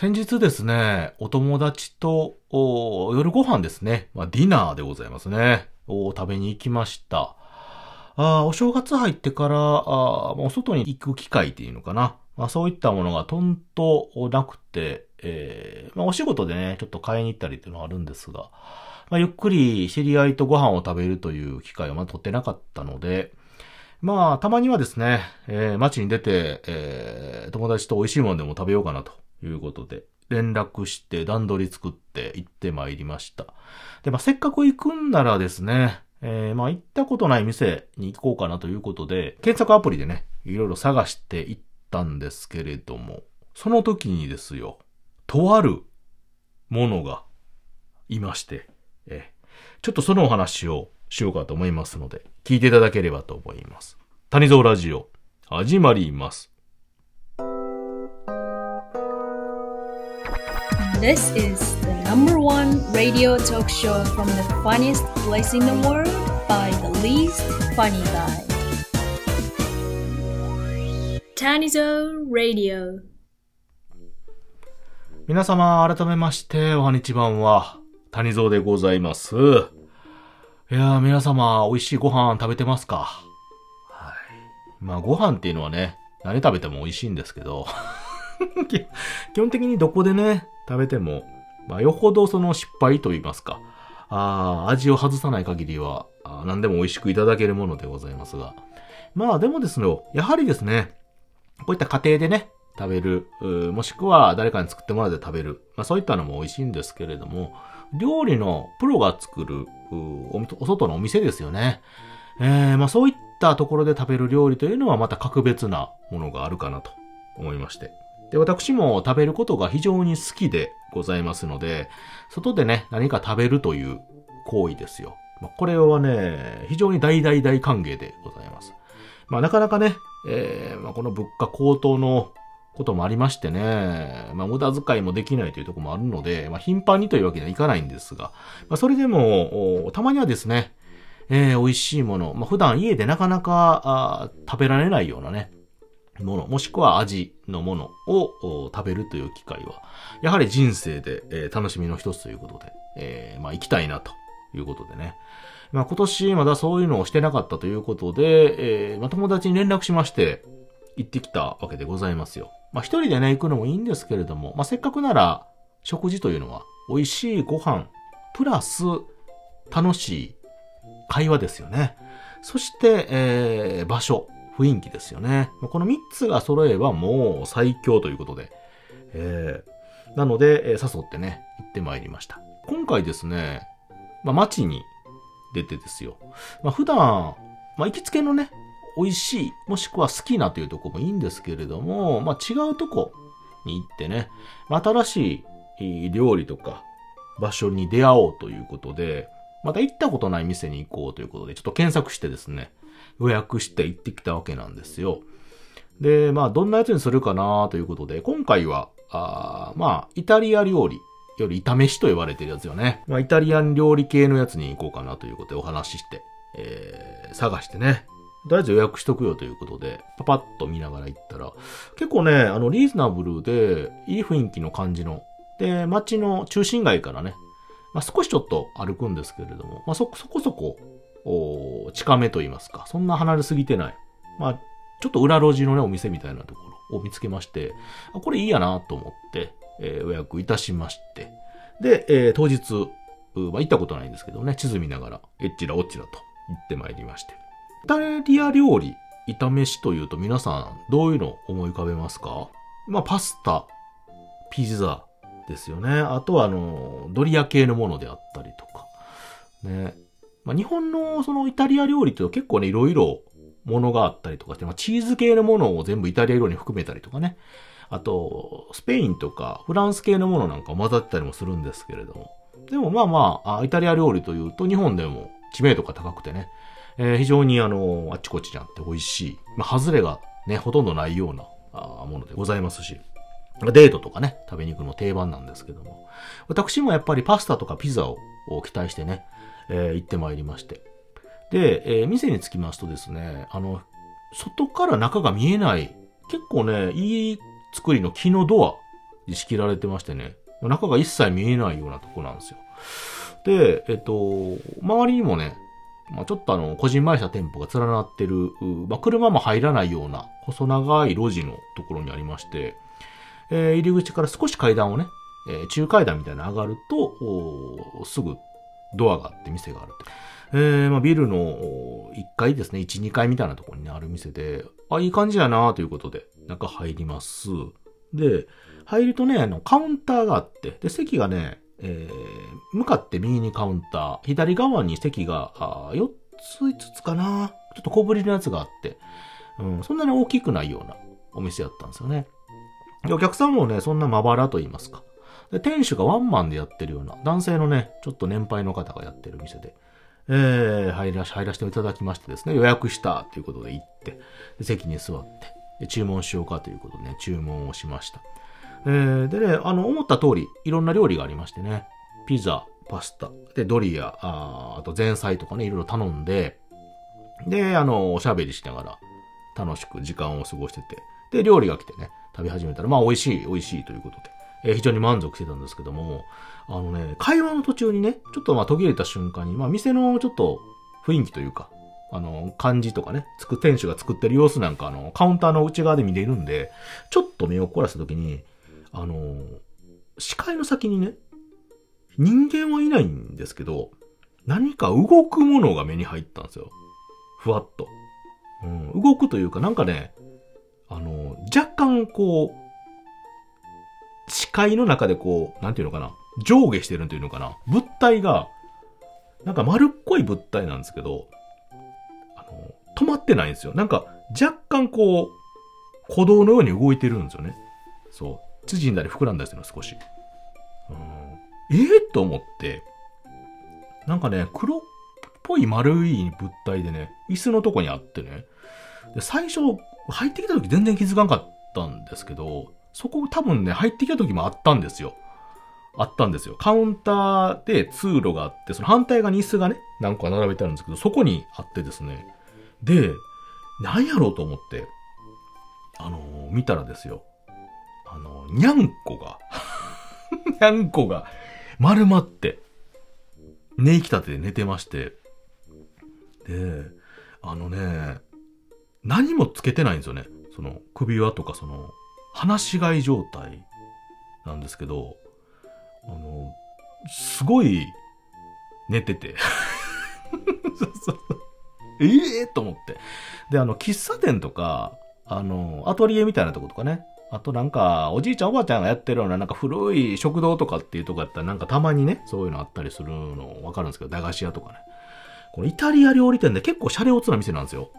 先日ですね、お友達とお夜ご飯ですね、まあ、ディナーでございますね、を食べに行きました。あお正月入ってから、あーお外に行く機会っていうのかな。まあ、そういったものがとんとなくて、えーまあ、お仕事でね、ちょっと買いに行ったりっていうのはあるんですが、まあ、ゆっくり知り合いとご飯を食べるという機会をまだ取ってなかったので、まあ、たまにはですね、えー街に出て、えー友達と美味しいものでも食べようかなということで、連絡して段取り作って行ってまいりました。で、まあ、せっかく行くんならですね、えーまあ、行ったことない店に行こうかなということで、検索アプリでね、いろいろ探して行ったんですけれども、その時にですよ、とあるものがいまして、えーちょっとそのお話をしようかと思いますので、聞いていただければと思います。谷蔵ラジオ、始まります。This is the number one radio talk show from the funniest place in the world by the least funny guy. Tanizo Radio. 皆様、改めまして、おはにちばんは、谷蔵でございます。いやー、皆様、美味しいご飯食べてますかはい。まあ、ご飯っていうのはね、何食べても美味しいんですけど、き基本的にどこでね、食べても、まあ、よほどその失敗と言いますか、あー味を外さない限りは、何でも美味しくいただけるものでございますが。まあ、でもですね、やはりですね、こういった家庭でね、食べる、もしくは誰かに作ってもらって食べる。まあそういったのも美味しいんですけれども、料理のプロが作る、おお外のお店ですよね。えー、まあそういったところで食べる料理というのはまた格別なものがあるかなと思いまして。で、私も食べることが非常に好きでございますので、外でね、何か食べるという行為ですよ。まあ、これはね、非常に大大大歓迎でございます。まあなかなかね、えーまあ、この物価高騰のこともありましてね、まあ、無駄遣いもできないというところもあるので、まあ、頻繁にというわけにはいかないんですが、まあ、それでも、たまにはですね、えー美味しいもの、まあ、普段家でなかなか食べられないようなね、もの、もしくは味のものを食べるという機会は、やはり人生で、えー楽しみの一つということで、えーまあ、行きたいなということでね。まあ、今年まだそういうのをしてなかったということで、えーまあ、友達に連絡しまして、行ってきたわけでございますよ。まあ、一人でね、行くのもいいんですけれども、まあ、せっかくなら、食事というのは、美味しいご飯、プラス、楽しい会話ですよね。そして、えー場所、雰囲気ですよね。この3つが揃えばもう最強ということで。えーなので、えー誘ってね、行ってまいりました。今回ですね、まあ、街に出てですよ。まあ、普段、まあ、行きつけのね、美味しい、もしくは好きなというとこもいいんですけれども、まあ、違うとこに行ってね、まあ、新しい料理とか場所に出会おうということで、また行ったことない店に行こうということで、ちょっと検索してですね、予約して行ってきたわけなんですよ。で、まあ、どんなやつにするかなということで、今回は、あまあ、イタリア料理より炒めしと言われてるやつよね。まあ、イタリアン料理系のやつに行こうかなということでお話しして、えー、探してね。とりあえず予約しとくよということで、パパッと見ながら行ったら、結構ね、あの、リーズナブルで、いい雰囲気の感じの、で、街の中心街からね、まあ、少しちょっと歩くんですけれども、まあ、そ、そこそこ、お近めと言いますか、そんな離れすぎてない。まあ、ちょっと裏路地のね、お店みたいなところを見つけまして、あこれいいやなと思って、えー予約いたしまして、で、えー当日、まあ、行ったことないんですけどね、地図見ながら、えっちらおっちらと行ってまいりまして。イタリア料理、炒めしというと皆さん、どういうのを思い浮かべますか？まあ、パスタ、ピザですよね。あとは、あの、ドリア系のものであったりとか。ね。まあ、日本のそのイタリア料理って結構ね、いろいろものがあったりとかして、まあ、チーズ系のものを全部イタリア料理に含めたりとかね。あと、スペインとかフランス系のものなんか混ざったりもするんですけれども。でもまあまあ、イタリア料理というと日本でも知名度が高くてね、えー非常にあの、あっちこっちにあって美味しい。まあ、外れがね、ほとんどないようなものでございますし。デートとかね、食べに行くの定番なんですけども。私もやっぱりパスタとかピザを期待してね、えー行ってまいりまして。で、えー店に着きますとですね、あの、外から中が見えない、結構ね、いい作りの木のドア仕切られてましてね、中が一切見えないようなとこなんですよ。で、えっと、周りにもね、まあ、ちょっとあの、こじんまりした店舗が連なってる、まあ、車も入らないような細長い路地のところにありまして、えー入り口から少し階段をね、えー中階段みたいなの上がると、すぐドアがあって店があるって。えーまあ、ビルの1階ですね、1、2階みたいなところに、ある店で、あ、いい感じやなということで、中入ります。で、入るとね、あの、カウンターがあって、で、席がね、えー向かって右にカウンター、左側に席が、あ4つ、5つかなちょっと小ぶりのやつがあって、うん、そんなに大きくないようなお店やったんですよね。お客さんもね、そんなまばらと言いますか。で、店主がワンマンでやってるような、男性のね、ちょっと年配の方がやってる店で、えー、入らし、入らせていただきましてですね、予約したということで行って、席に座って、で注文しようかということでね、注文をしました。えー、でね、あの、思った通り、いろんな料理がありましてね、ピザ、パスタ、で、ドリア、ああと前菜とかね、いろいろ頼んで、で、あの、おしゃべりしながら、楽しく時間を過ごしてて、で、料理が来てね、食べ始めたら、まあ、美味しい、美味しいということで、えー非常に満足してたんですけども、あのね、会話の途中にね、ちょっとまあ途切れた瞬間に、まあ、店のちょっと雰囲気というか、あの、感じとかね、つく、店主が作ってる様子なんか、あの、カウンターの内側で見れるんで、ちょっと目を凝らした時に、あの、視界の先にね、人間はいないんですけど、何か動くものが目に入ったんですよ。ふわっと。うん、動くというか、なんかね、干こう、視界の中でこう、なんていうのかな、上下してるというのかな、物体が、なんか丸っこい物体なんですけど、あの、止まってないんですよ。なんか、若干こう、鼓動のように動いてるんですよね。そう。縮んだり膨らんだりするの、少し。うん、ええと思って、なんかね、黒っぽい丸い物体でね、椅子のとこにあってね、で最初、入ってきた時全然気づかなかったんですけど、そこ多分ね、入ってきた時もあったんですよ。あったんですよ。カウンターで通路があって、その反対側に椅子がね、何個か並べてあるんですけど、そこにあってですね。で、何やろうと思って、あのー見たらですよ。あのーにゃんこが、にゃんこが丸まって、寝息立てで寝てまして、で、あのね、何もつけてないんですよね。その首輪とかその、放し飼い状態なんですけど、あの、すごい寝てて。そうそうええと思って。で、あの、喫茶店とか、あの、アトリエみたいなとことかね。あとなんか、おじいちゃんおばあちゃんがやってるような、なんか古い食堂とかっていうとこやったら、なんかたまにね、そういうのあったりするのわかるんですけど、駄菓子屋とかね。このイタリア料理店で結構シャレオツな店なんですよ。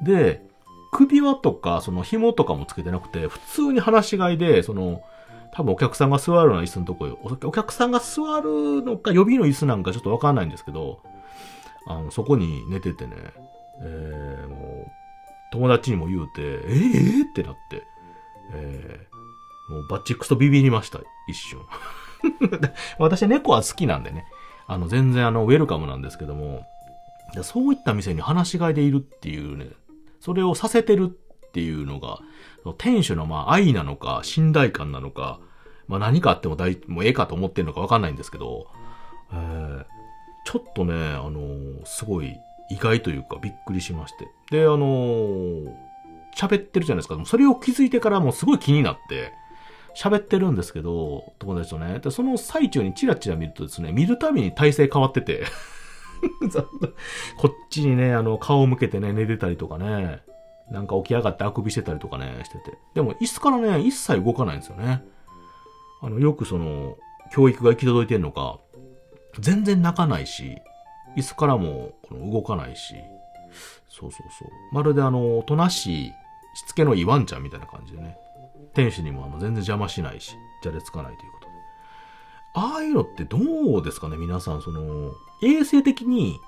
で、首輪とか、その紐とかもつけてなくて、普通に放し飼いで、その、多分お客さんが座るような椅子のとこよ。お客さんが座るのか、予備の椅子なんかちょっとわかんないんですけど、あの、そこに寝ててね、えー、もう、友達にも言うて、えー、えーってなって、えー、もうバッチクスとビビりました、一瞬。私猫は好きなんでね、あの、全然あの、ウェルカムなんですけども、そういった店に放し飼いでいるっていうね、それをさせてるっていうのが、店主のまあ愛なのか、信頼感なのか、まあ何かあっても大、もうええかと思ってるのかわかんないんですけど、えーちょっとね、あのーすごい意外というかびっくりしまして。で、あのー喋ってるじゃないですか。それを気づいてからもうすごい気になって、喋ってるんですけど、友達とね。で、その最中にチラチラ見るとですね、見るたびに体勢変わってて、こっちにね、あの、顔を向けてね、寝てたりとかね、なんか起き上がってあくびしてたりとかね、してて。でも、椅子からね、一切動かないんですよね。あの、よくその、教育が行き届いてんのか、全然泣かないし、椅子からもこの動かないし、そうそうそう。まるであの、おとなしい、しつけのいいワンちゃんみたいな感じでね。店主にもあの全然邪魔しないし、じゃれつかないということ。ああいうのってどうですかね皆さん、その、衛生的に、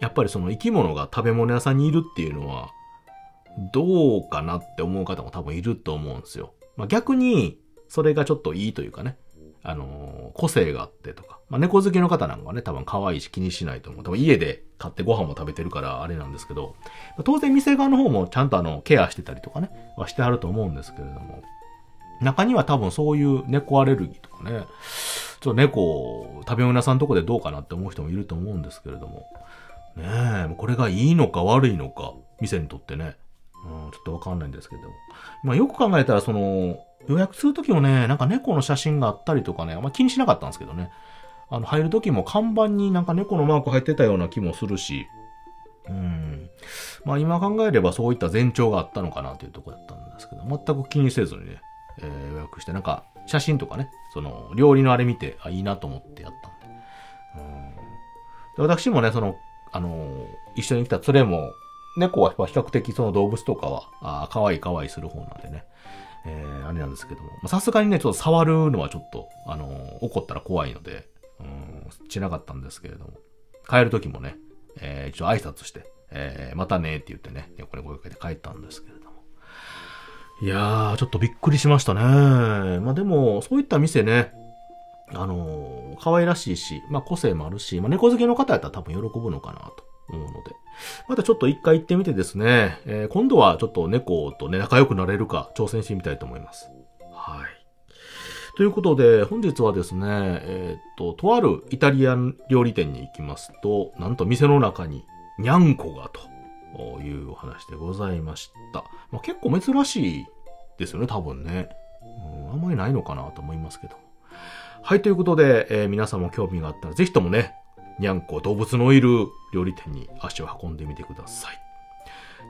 やっぱりその生き物が食べ物屋さんにいるっていうのは、どうかなって思う方も多分いると思うんですよ。まあ、逆に、それがちょっといいというかね。あのー個性があってとか。まあ、猫好きの方なんかはね、多分可愛いし気にしないと思う。多分家で買ってご飯も食べてるからあれなんですけど、ま当然店側の方もちゃんとあの、ケアしてたりとかね、はしてはると思うんですけれども。中には多分そういう猫アレルギーとかね、ちょっと猫、食べ物屋さんとこでどうかなって思う人もいると思うんですけれども。ねえ、これがいいのか悪いのか、店にとってね。うん、ちょっとわかんないんですけども。まあよく考えたら、その、予約するときもね、なんか猫の写真があったりとかね、あんま気にしなかったんですけどね。あの、入るときも看板になんか猫のマーク入ってたような気もするし、うん。まあ今考えればそういった前兆があったのかなというところだったんですけど、全く気にせずにね、えー予約して、なんか写真とかね、その料理のあれ見て、あ、いいなと思ってやったんで。うん。で私もね、その、あの一緒に来た連れも、猫は比較的その動物とかは、あ可愛い可愛いする方なんでね。えー、あれなんですけども。さすがにね、ちょっと触るのはちょっと、あの怒ったら怖いので、うん、しなかったんですけれども。帰る時もね、えー、一応挨拶して、えー、またねって言ってね、横に声かけて帰ったんですけど。いやー、ちょっとびっくりしましたね。まあでも、そういった店ね、あのー可愛らしいし、まあ個性もあるし、まあ猫好きの方やったら多分喜ぶのかなと思うので。またちょっと一回行ってみてですね、えー今度はちょっと猫とね、仲良くなれるか挑戦してみたいと思います。はい。ということで、本日はですね、えーっと、とあるイタリアン料理店に行きますと、なんと店の中ににゃんこがというお話でございました。まあ、結構珍しいですよね、多分ね。うん、あんまりないのかなと思いますけど。はい、ということで、えー皆さんも興味があったら、ぜひともね、にゃんこ動物のいる料理店に足を運んでみてください。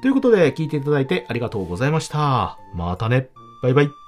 ということで、聞いていただいてありがとうございました。またね。バイバイ。